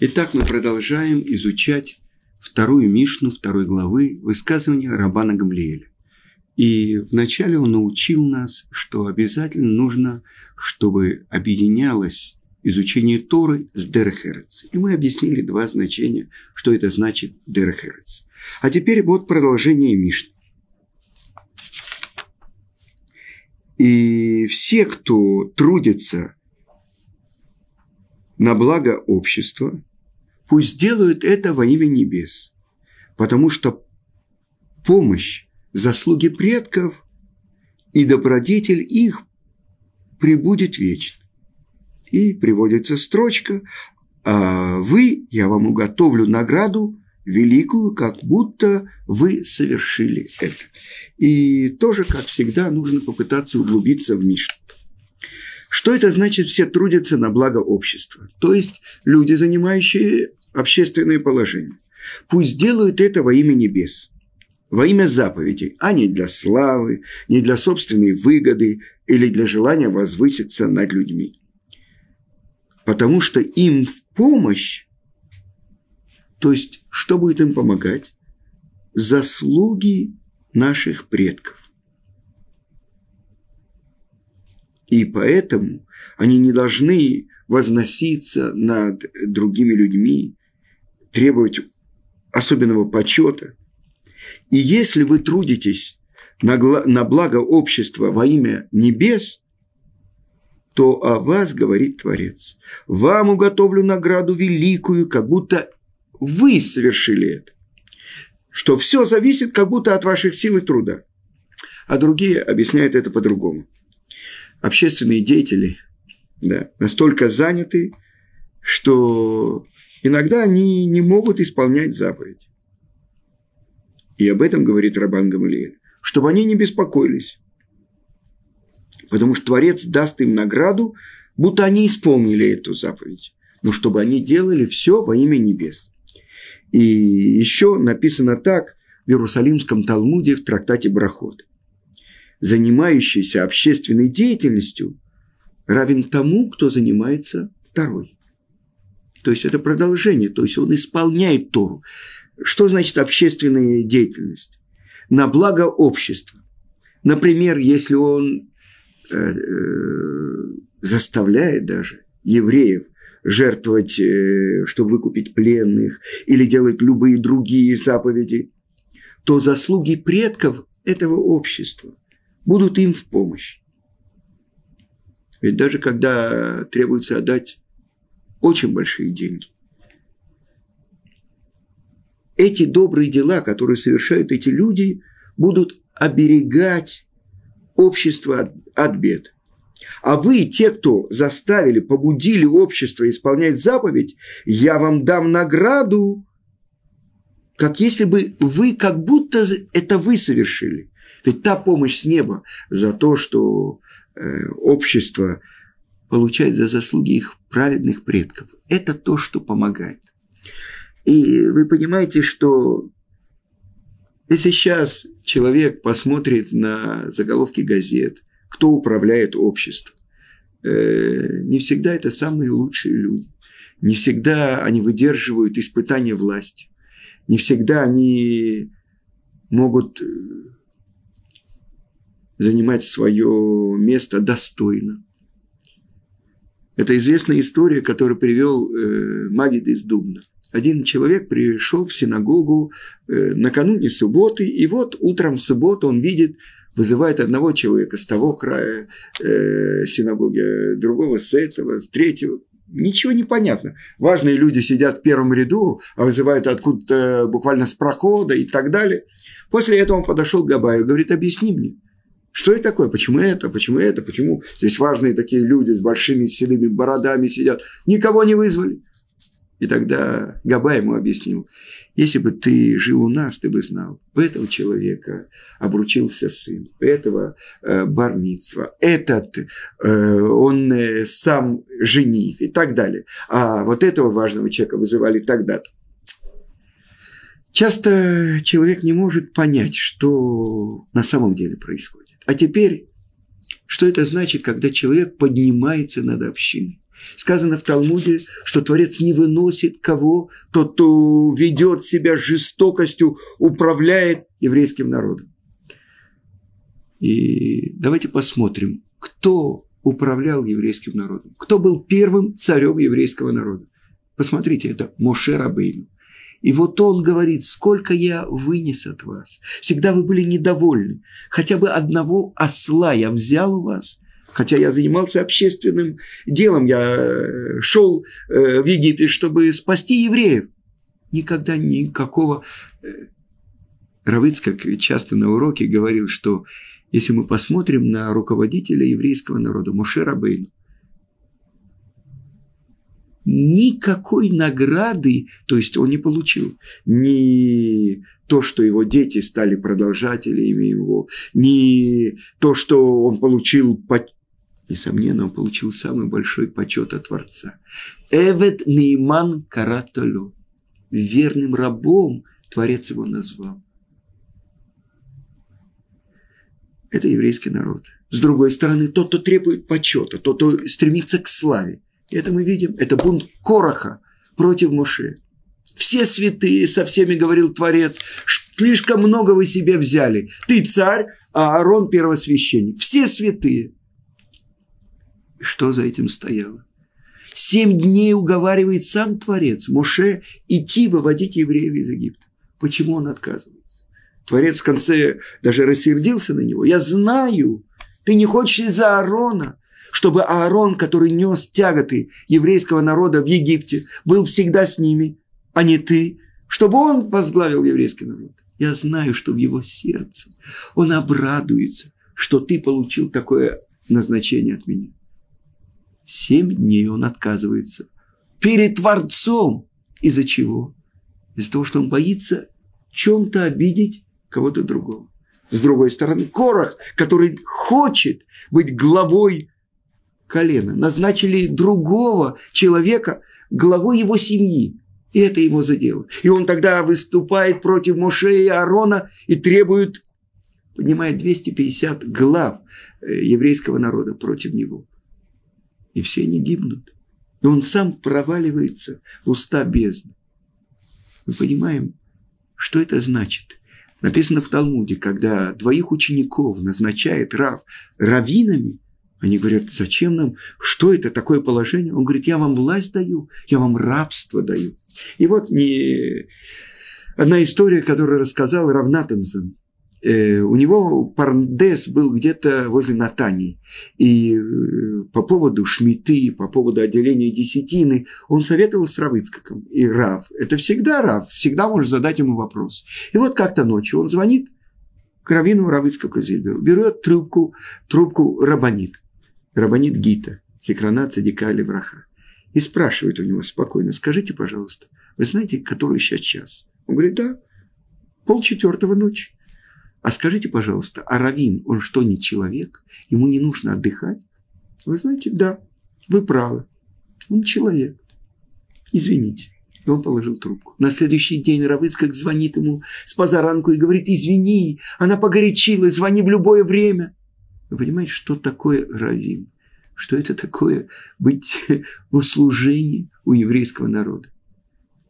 Итак, мы продолжаем изучать вторую Мишну, второй главы высказывания Рабана Гамлиэля. И вначале он научил нас, что обязательно нужно, чтобы объединялось изучение Торы с Дерехерец. И мы объяснили два значения, что это значит Дерехерец. А теперь вот продолжение Мишны. И все, кто трудится на благо общества, пусть делают это во имя небес, потому что помощь, заслуги предков и добродетель их прибудет вечно. И приводится строчка «А вы, я вам уготовлю награду великую, как будто вы совершили это». И тоже, как всегда, нужно попытаться углубиться в Мишну. Что это значит все трудятся на благо общества? То есть люди, занимающие общественное положение. Пусть делают это во имя небес, во имя заповедей, а не для славы, не для собственной выгоды или для желания возвыситься над людьми. Потому что им в помощь, то есть что будет им помогать? Заслуги наших предков. И поэтому они не должны возноситься над другими людьми, требовать особенного почета. И если вы трудитесь на, на благо общества во имя небес, то о вас говорит Творец. Вам уготовлю награду великую, как будто вы совершили это. Что все зависит как будто от ваших сил и труда. А другие объясняют это по-другому. Общественные деятели да, настолько заняты, что иногда они не могут исполнять заповедь. И об этом говорит Рабан Гамалиэль, чтобы они не беспокоились. Потому что Творец даст им награду, будто они исполнили эту заповедь. Но чтобы они делали все во имя небес. И еще написано так в Иерусалимском Талмуде в трактате Брахот. Занимающийся общественной деятельностью равен тому, кто занимается второй. То есть это продолжение, то есть он исполняет Тору. Что значит общественная деятельность? На благо общества. Например, если он э, э, заставляет даже евреев жертвовать, э, чтобы выкупить пленных, или делать любые другие заповеди, то заслуги предков этого общества будут им в помощь. Ведь даже когда требуется отдать очень большие деньги. Эти добрые дела, которые совершают эти люди, будут оберегать общество от, от бед. А вы, те, кто заставили, побудили общество исполнять заповедь, я вам дам награду, как если бы вы, как будто это вы совершили. Ведь та помощь с неба за то, что э, общество получать за заслуги их праведных предков. Это то, что помогает. И вы понимаете, что если сейчас человек посмотрит на заголовки газет, кто управляет обществом, э, не всегда это самые лучшие люди. Не всегда они выдерживают испытания власти. Не всегда они могут э, занимать свое место достойно. Это известная история, которую привел э, Магид из Дубна. Один человек пришел в синагогу э, накануне субботы, и вот утром в субботу он видит, вызывает одного человека с того края э, синагоги, другого с этого, с третьего. Ничего не понятно. Важные люди сидят в первом ряду, а вызывают откуда-то буквально с прохода и так далее. После этого он подошел к Габаю и говорит, объясни мне, что это такое? Почему это? Почему это? Почему здесь важные такие люди с большими седыми бородами сидят? Никого не вызвали. И тогда Габа ему объяснил, если бы ты жил у нас, ты бы знал, у этого человека обручился сын, у этого э, бармитсва, этот, э, он э, сам жених и так далее. А вот этого важного человека вызывали тогда-то. Часто человек не может понять, что на самом деле происходит. А теперь, что это значит, когда человек поднимается над общиной? Сказано в Талмуде, что Творец не выносит кого, тот, кто ведет себя жестокостью, управляет еврейским народом. И давайте посмотрим, кто управлял еврейским народом, кто был первым царем еврейского народа. Посмотрите, это Моше Рабейну. И вот он говорит, сколько я вынес от вас. Всегда вы были недовольны. Хотя бы одного осла я взял у вас. Хотя я занимался общественным делом. Я э, шел э, в Египет, чтобы спасти евреев. Никогда никакого... Э, Равыц, как часто на уроке, говорил, что если мы посмотрим на руководителя еврейского народа, Муше Рабейну, никакой награды, то есть он не получил ни то, что его дети стали продолжателями его, ни то, что он получил, несомненно, он получил самый большой почет от Творца. Эвет Нейман Каратолю. Верным рабом Творец его назвал. Это еврейский народ. С другой стороны, тот, кто требует почета, тот, кто стремится к славе. Это мы видим, это бунт Короха против Моше. Все святые, со всеми говорил Творец, слишком много вы себе взяли. Ты царь, а Аарон первосвященник. Все святые. Что за этим стояло? Семь дней уговаривает сам Творец Моше идти выводить евреев из Египта. Почему он отказывается? Творец в конце даже рассердился на него. Я знаю, ты не хочешь из-за Аарона чтобы Аарон, который нес тяготы еврейского народа в Египте, был всегда с ними, а не ты, чтобы он возглавил еврейский народ. Я знаю, что в его сердце он обрадуется, что ты получил такое назначение от меня. Семь дней он отказывается перед Творцом. Из-за чего? Из-за того, что он боится чем-то обидеть кого-то другого. С другой стороны, Корах, который хочет быть главой колено, назначили другого человека главой его семьи. И это его задело. И он тогда выступает против Моше и Аарона и требует, поднимает 250 глав э, еврейского народа против него. И все они гибнут. И он сам проваливается в уста бездны. Мы понимаем, что это значит. Написано в Талмуде, когда двоих учеников назначает Рав раввинами – они говорят, зачем нам, что это такое положение? Он говорит, я вам власть даю, я вам рабство даю. И вот не... одна история, которую рассказал Равнатанзен. Э, у него Парндес был где-то возле Натании. И э, по поводу шмиты, по поводу отделения десятины, он советовал с Равыцкаком. И Рав, это всегда Рав, всегда можешь задать ему вопрос. И вот как-то ночью он звонит к Равину Равыцкаку Зильберу, берет трубку, трубку Рабанит. Рабанит Гита, Секрана Цадика Левраха. И спрашивает у него спокойно, скажите, пожалуйста, вы знаете, который сейчас час? Он говорит, да, полчетвертого ночи. А скажите, пожалуйста, а Равин, он что, не человек? Ему не нужно отдыхать? Вы знаете, да, вы правы. Он человек. Извините. И он положил трубку. На следующий день Равыцкак звонит ему с позаранку и говорит, извини, она погорячилась, звони в любое время. Вы понимаете, что такое раввин? Что это такое быть в услужении у еврейского народа?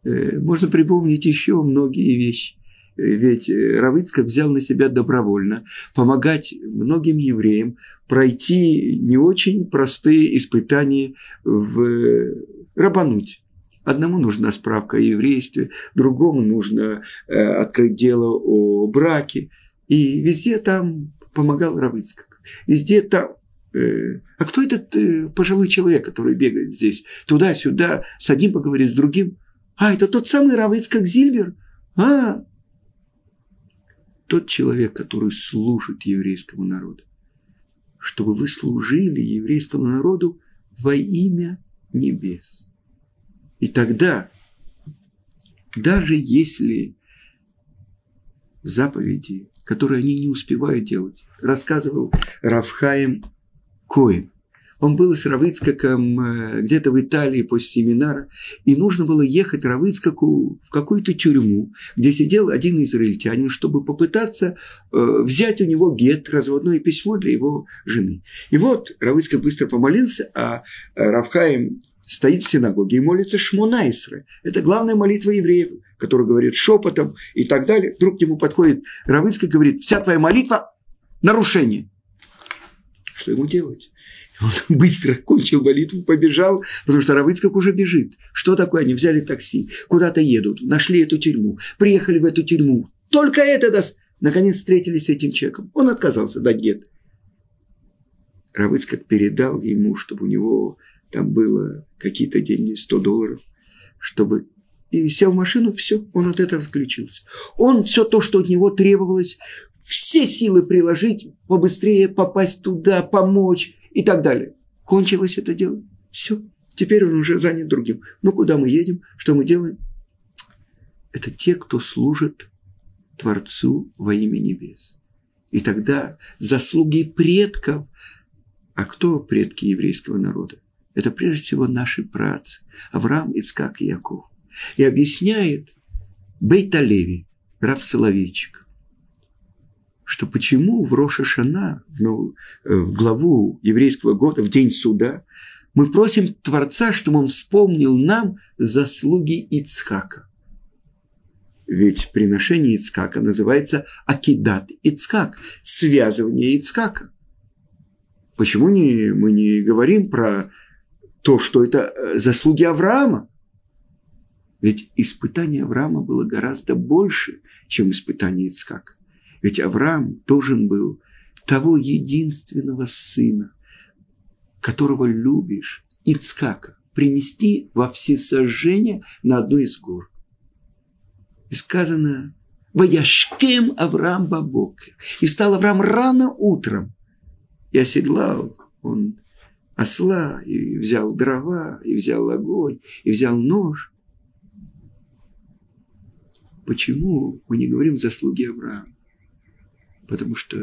Э, можно припомнить еще многие вещи. Э, ведь Равыцкак взял на себя добровольно помогать многим евреям пройти не очень простые испытания в Рабануть. Одному нужна справка о еврействе, другому нужно э, открыть дело о браке. И везде там помогал Равыцкак. Везде там. Э, а кто этот э, пожилой человек, который бегает здесь туда-сюда, с одним поговорит, с другим? А, это тот самый Равыцкак Зильбер? А, тот человек, который служит еврейскому народу. Чтобы вы служили еврейскому народу во имя небес. И тогда, даже если заповеди которые они не успевают делать. Рассказывал Равхаем Коин. он был с Равыцкаком э, где-то в Италии после семинара, и нужно было ехать Равыцкаку в какую-то тюрьму, где сидел один израильтянин, чтобы попытаться э, взять у него гет, разводное письмо для его жены. И вот Равыцкак быстро помолился, а Равхаим стоит в синагоге и молится Шмонайсре. Это главная молитва евреев, который говорит шепотом и так далее. Вдруг к нему подходит Равыцкак и говорит, вся твоя молитва – нарушение. Что ему делать? Он быстро кончил молитву, побежал, потому что Равыцкак уже бежит. Что такое? Они взяли такси, куда-то едут, нашли эту тюрьму, приехали в эту тюрьму. Только это даст. Наконец встретились с этим человеком. Он отказался дать гет. Равыцкак передал ему, чтобы у него там было какие-то деньги, 100 долларов, чтобы и сел в машину, все, он от этого отключился. Он все то, что от него требовалось, все силы приложить, побыстрее попасть туда, помочь и так далее. Кончилось это дело. Все. Теперь он уже занят другим. Ну, куда мы едем? Что мы делаем? Это те, кто служит Творцу во имя небес. И тогда заслуги предков. А кто предки еврейского народа? Это прежде всего наши працы. Авраам, Ицкак и Яков. И объясняет Бейталеви, Раф Соловейчик, что почему в Роша Шана, в, ну, в главу еврейского года, в день суда, мы просим Творца, чтобы он вспомнил нам заслуги Ицхака. Ведь приношение Ицхака называется Акидат Ицхак, связывание Ицхака. Почему не, мы не говорим про то, что это э, заслуги Авраама? Ведь испытание Авраама было гораздо больше, чем испытание Ицхака. Ведь Авраам должен был того единственного сына, которого любишь, Ицхака, принести во всесожжение на одну из гор. И сказано, «Ваяшкем Авраам Бабокер». И стал Авраам рано утром. И оседлал он осла, и взял дрова, и взял огонь, и взял нож. Почему мы не говорим заслуги Авраама? потому что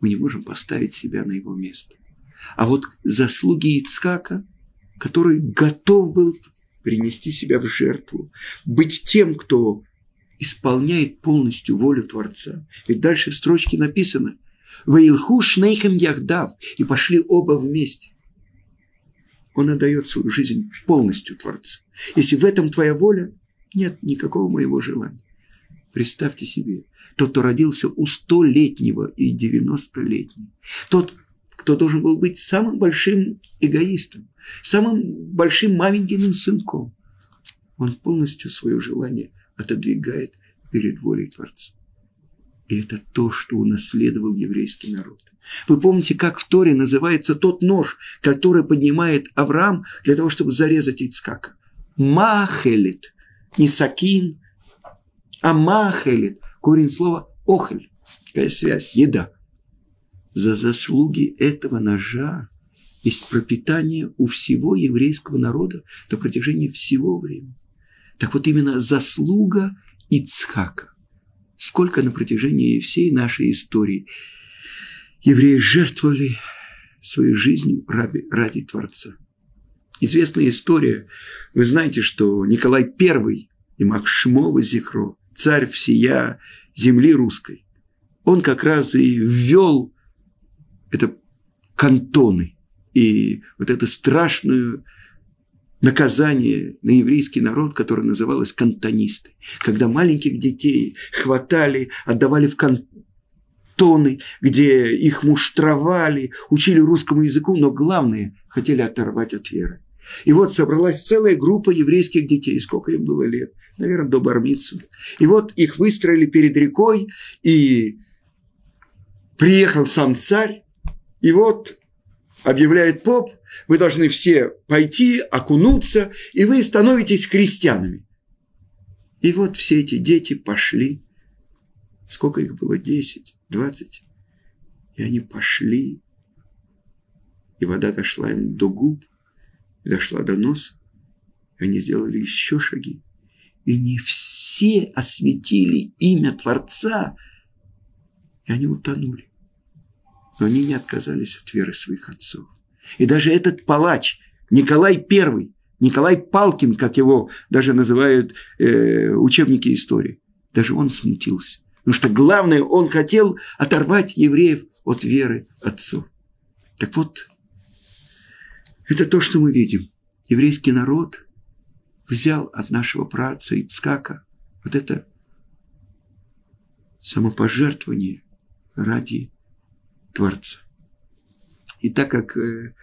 мы не можем поставить себя на его место. А вот заслуги Ицкака, который готов был принести себя в жертву, быть тем, кто исполняет полностью волю Творца. Ведь дальше в строчке написано «Ваилху шнейхем яхдав» и пошли оба вместе. Он отдает свою жизнь полностью Творцу. Если в этом твоя воля, нет никакого моего желания. Представьте себе, тот, кто родился у столетнего и девяностолетнего, тот, кто должен был быть самым большим эгоистом, самым большим маменькиным сынком, он полностью свое желание отодвигает перед волей Творца. И это то, что унаследовал еврейский народ. Вы помните, как в Торе называется тот нож, который поднимает Авраам для того, чтобы зарезать Ицкака? Махелит. Не сакин, а махелит, корень слова охель. Какая связь? Еда. За заслуги этого ножа есть пропитание у всего еврейского народа на протяжении всего времени. Так вот именно заслуга Ицхака. Сколько на протяжении всей нашей истории евреи жертвовали своей жизнью ради, ради Творца. Известная история. Вы знаете, что Николай I, и Махшмова Зихро, царь всея земли русской, он как раз и ввел это кантоны и вот это страшное наказание на еврейский народ, которое называлось кантонисты, когда маленьких детей хватали, отдавали в кантоны, где их муштровали, учили русскому языку, но главное, хотели оторвать от веры. И вот собралась целая группа еврейских детей. Сколько им было лет? Наверное, до Бармицу. И вот их выстроили перед рекой, и приехал сам царь, и вот объявляет поп, вы должны все пойти, окунуться, и вы становитесь крестьянами. И вот все эти дети пошли. Сколько их было? Десять, двадцать. И они пошли. И вода дошла им до губ дошла до носа, они сделали еще шаги. И не все осветили имя Творца, и они утонули. Но они не отказались от веры своих отцов. И даже этот палач, Николай I, Николай Палкин, как его даже называют э, учебники истории, даже он смутился. Потому что главное, он хотел оторвать евреев от веры отцов. Так вот, это то, что мы видим. Еврейский народ взял от нашего праца Ицкака вот это самопожертвование ради Творца. И так как э,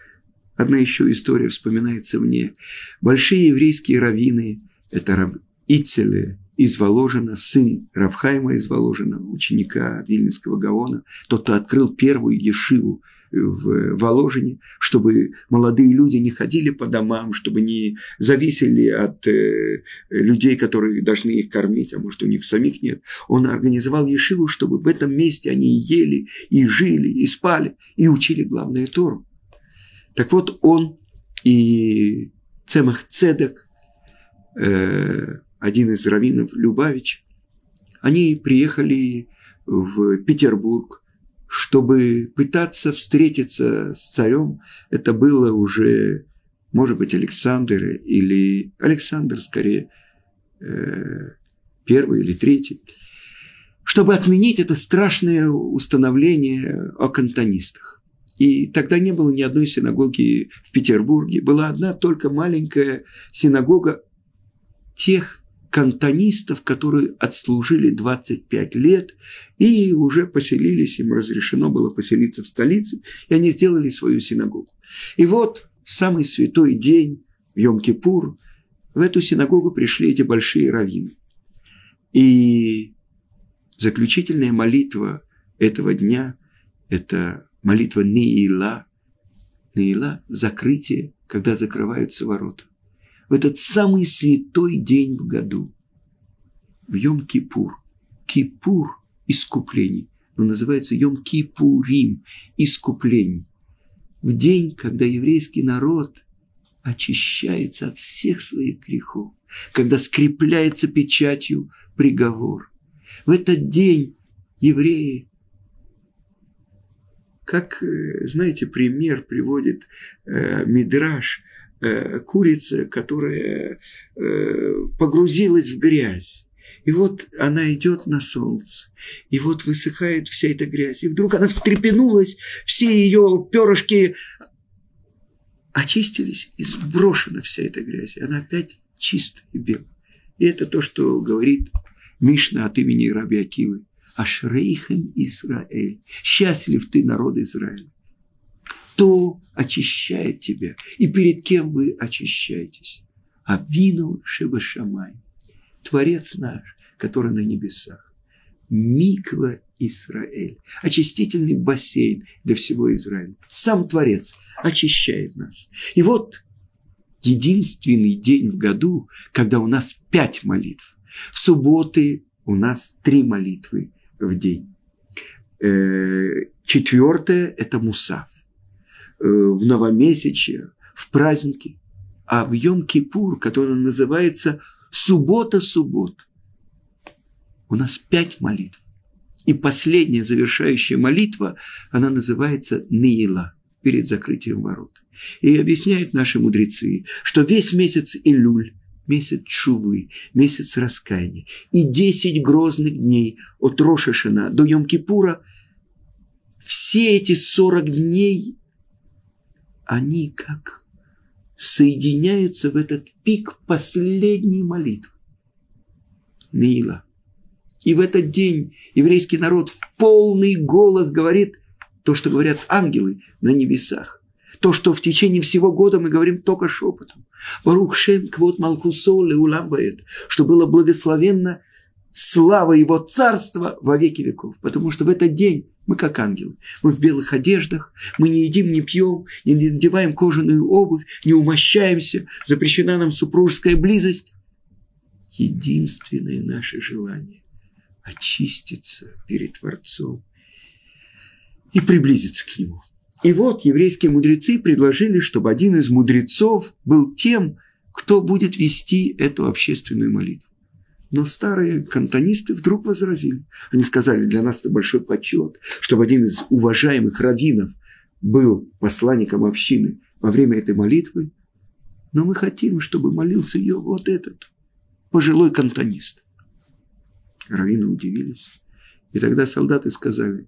одна еще история вспоминается мне, большие еврейские раввины, это Рав Ицеле из Воложина, сын Равхайма из Воложина, ученика Вильнинского Гаона, тот, кто открыл первую ешиву в Воложине, чтобы молодые люди не ходили по домам, чтобы не зависели от э, людей, которые должны их кормить, а может у них самих нет. Он организовал Ешиву, чтобы в этом месте они ели, и жили, и спали, и учили главное Тору. Так вот, он и Цемах Цедек, э, один из раввинов Любавич, они приехали в Петербург чтобы пытаться встретиться с царем, это было уже, может быть, Александр или Александр, скорее, э, первый или третий, чтобы отменить это страшное установление о кантонистах. И тогда не было ни одной синагоги в Петербурге. Была одна только маленькая синагога тех кантонистов, которые отслужили 25 лет и уже поселились, им разрешено было поселиться в столице, и они сделали свою синагогу. И вот самый святой день, Йом-Кипур, в эту синагогу пришли эти большие раввины. И заключительная молитва этого дня – это молитва Неила. Неила – закрытие, когда закрываются ворота в этот самый святой день в году, в Йом-Кипур. Кипур – искуплений, но называется Йом-Кипурим – искуплений. В день, когда еврейский народ очищается от всех своих грехов, когда скрепляется печатью приговор. В этот день евреи как, э, знаете, пример приводит э, Мидраш Э, курица, которая э, погрузилась в грязь. И вот она идет на солнце, и вот высыхает вся эта грязь. И вдруг она встрепенулась, все ее перышки очистились, и сброшена вся эта грязь. И она опять чистая и белая. И это то, что говорит Мишна от имени Раби Акивы. Ашрейхем Исраэль. Счастлив ты, народ Израиля кто очищает тебя и перед кем вы очищаетесь. А вину Шебашамай, Творец наш, который на небесах. Миква Израиль, очистительный бассейн для всего Израиля. Сам Творец очищает нас. И вот единственный день в году, когда у нас пять молитв. В субботы у нас три молитвы в день. Э, четвертое – это Мусав. Э, в новомесячье, в праздники, а в Йом-Кипур, который называется суббота-суббот. У нас пять молитв. И последняя завершающая молитва, она называется Ниила, перед закрытием ворот. И объясняют наши мудрецы, что весь месяц Илюль, месяц Чувы, месяц раскаяния, и десять грозных дней от Рошашина до Йом-Кипура, все эти сорок дней они как соединяются в этот пик последней молитвы. Нила. И в этот день еврейский народ в полный голос говорит то, что говорят ангелы на небесах. То, что в течение всего года мы говорим только шепотом. Барух Шем Квот Малхусол и Уламбает, что было благословенно слава его царства во веки веков. Потому что в этот день мы как ангелы. Мы в белых одеждах, мы не едим, не пьем, не надеваем кожаную обувь, не умощаемся, запрещена нам супружеская близость. Единственное наше желание – очиститься перед Творцом и приблизиться к Нему. И вот еврейские мудрецы предложили, чтобы один из мудрецов был тем, кто будет вести эту общественную молитву. Но старые кантонисты вдруг возразили. Они сказали, для нас это большой почет, чтобы один из уважаемых раввинов был посланником общины во время этой молитвы, но мы хотим, чтобы молился ее вот этот пожилой кантонист. Раввины удивились. И тогда солдаты сказали,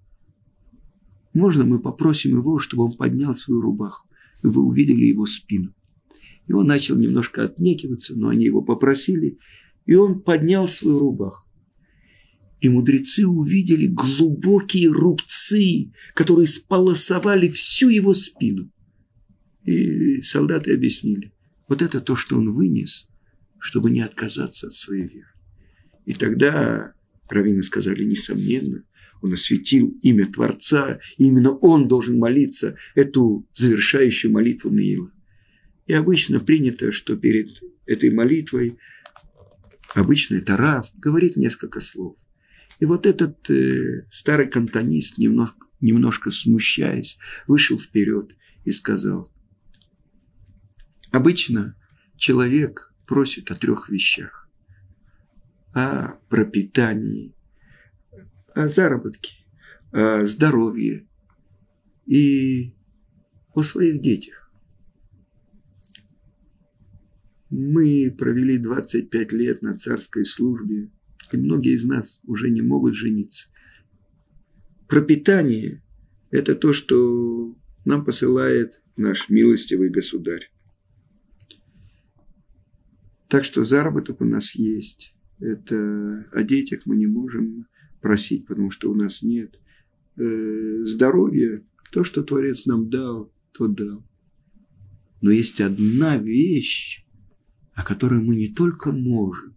можно мы попросим его, чтобы он поднял свою рубаху, и вы увидели его спину. И он начал немножко отнекиваться, но они его попросили, и он поднял свою рубаху. И мудрецы увидели глубокие рубцы, которые сполосовали всю его спину. И солдаты объяснили, вот это то, что он вынес, чтобы не отказаться от своей веры. И тогда раввины сказали, несомненно, он осветил имя Творца, и именно он должен молиться эту завершающую молитву Наила. И обычно принято, что перед этой молитвой обычно это Рав говорит несколько слов. И вот этот э, старый кантонист, немножко, немножко смущаясь, вышел вперед и сказал, обычно человек просит о трех вещах. О пропитании, о заработке, о здоровье и о своих детях. Мы провели 25 лет на царской службе, и многие из нас уже не могут жениться. Пропитание – это то, что нам посылает наш милостивый государь. Так что заработок у нас есть. Это о детях мы не можем просить, потому что у нас нет. Э, здоровье, то, что Творец нам дал, то дал. Но есть одна вещь, о которой мы не только можем,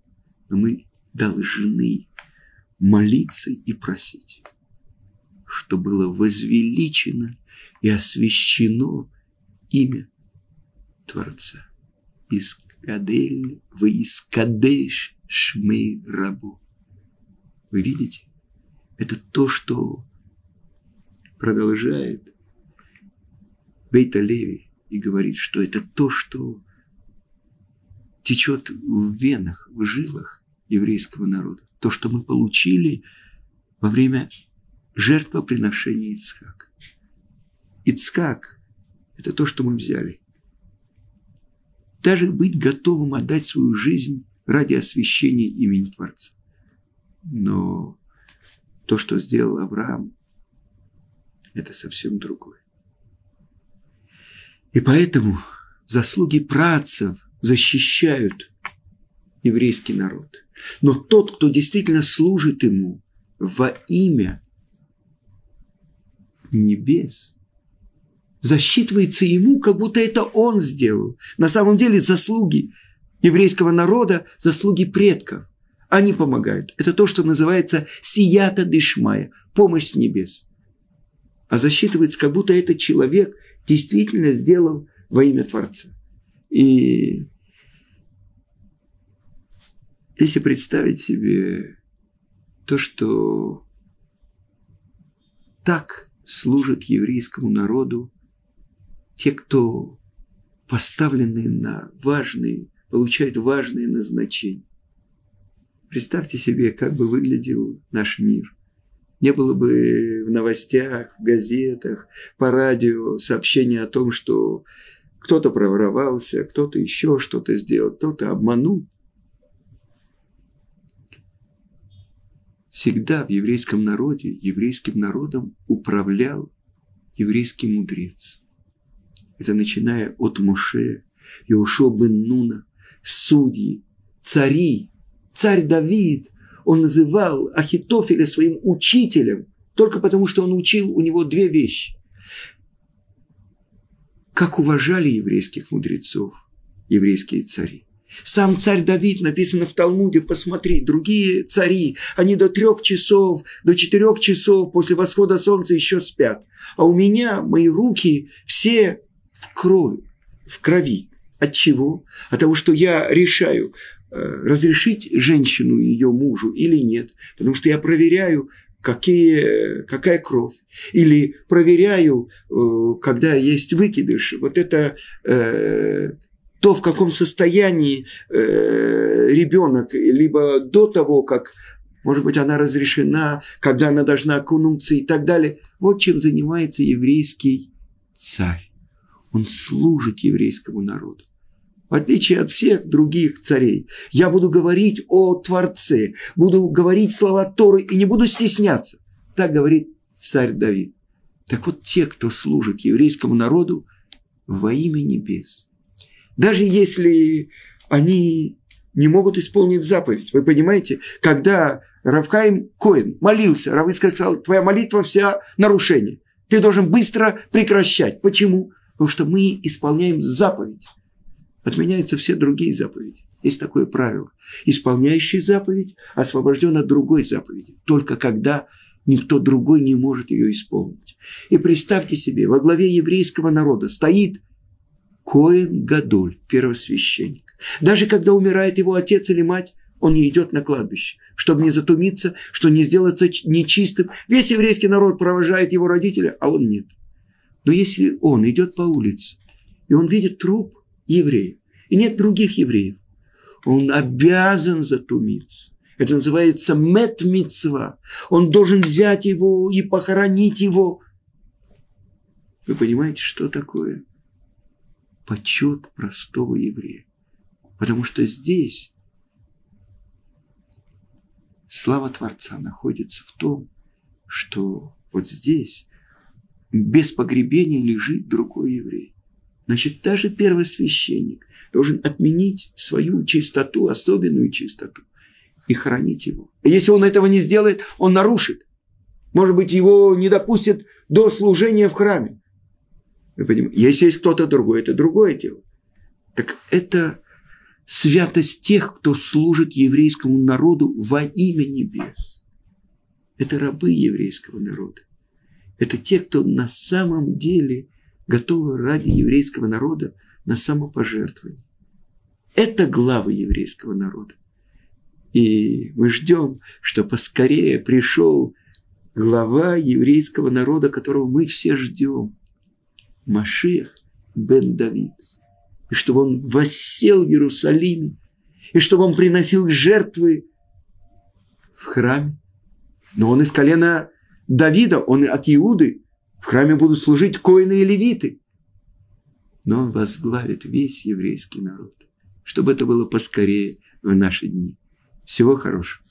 но мы должны молиться и просить, что было возвеличено и освящено имя Творца. Из Кадель, вы из Кадеш Шмей Рабу. Вы видите? Это то, что продолжает Бейта Леви и говорит, что это то, что течет в венах, в жилах еврейского народа. То, что мы получили во время жертвоприношения Ицхак. Ицхак – это то, что мы взяли даже быть готовым отдать свою жизнь ради освящения имени Творца. Но то, что сделал Авраам, это совсем другое. И поэтому заслуги працев защищают еврейский народ. Но тот, кто действительно служит ему во имя небес, засчитывается ему, как будто это он сделал. На самом деле заслуги еврейского народа, заслуги предков. Они помогают. Это то, что называется сията дышмая, помощь с небес. А засчитывается, как будто этот человек действительно сделал во имя Творца. И если представить себе то, что так служит еврейскому народу те, кто поставлены на важные, получают важные назначения. Представьте себе, как бы выглядел наш мир. Не было бы в новостях, в газетах, по радио сообщения о том, что кто-то проворовался, кто-то еще что-то сделал, кто-то обманул. Всегда в еврейском народе, еврейским народом управлял еврейский мудрец – это начиная от Муше, Иошуа бен Нуна, судьи, цари, царь Давид, он называл Ахитофеля своим учителем, только потому что он учил у него две вещи. Как уважали еврейских мудрецов, еврейские цари. Сам царь Давид, написано в Талмуде, посмотри, другие цари, они до трех часов, до четырех часов после восхода солнца еще спят. А у меня мои руки все в крови, в крови. От чего? От того, что я решаю, э, разрешить женщину ее мужу или нет. Потому что я проверяю, какие, какая кровь. Или проверяю, э, когда есть выкидыш. Вот это э, то, в каком состоянии ребенок, либо до того, как, может быть, она разрешена, когда она должна окунуться и так далее. Вот чем занимается еврейский царь. Он служит еврейскому народу. В отличие от всех других царей, я буду говорить о Творце, буду говорить слова Торы и не буду стесняться. Так говорит царь Давид. Так вот, те, кто служит еврейскому народу во имя небес, даже если они не могут исполнить заповедь. Вы понимаете, когда Равхайм Коин молился, Равы сказал, твоя молитва вся нарушение. Ты должен быстро прекращать. Почему? Потому что мы исполняем заповедь. Отменяются все другие заповеди. Есть такое правило. Исполняющий заповедь освобожден от другой заповеди. Только когда никто другой не может ее исполнить. И представьте себе, во главе еврейского народа стоит Коин Гадоль, первосвященник. Даже когда умирает его отец или мать, он не идет на кладбище, чтобы не затумиться, что не сделаться нечистым. Весь еврейский народ провожает его родителя, а он нет. Но если он идет по улице, и он видит труп еврея, и нет других евреев, он обязан затумиться. Это называется мет Он должен взять его и похоронить его. Вы понимаете, что такое почет простого еврея? Потому что здесь слава Творца находится в том, что вот здесь без погребения лежит другой еврей. Значит, даже первосвященник должен отменить свою чистоту, особенную чистоту, и хранить его. И если он этого не сделает, он нарушит. Может быть, его не допустят до служения в храме. Вы понимаете? Если есть кто-то другой, это другое дело. Так это святость тех, кто служит еврейскому народу во имя небес. Это рабы еврейского народа. Это те, кто на самом деле готовы ради еврейского народа на самопожертвование. Это главы еврейского народа. И мы ждем, что поскорее пришел глава еврейского народа, которого мы все ждем. Машех бен Давид и чтобы он воссел в Иерусалиме, и чтобы он приносил жертвы в храме. Но он из колена Давида, он от Иуды, в храме будут служить коины и левиты. Но он возглавит весь еврейский народ, чтобы это было поскорее в наши дни. Всего хорошего.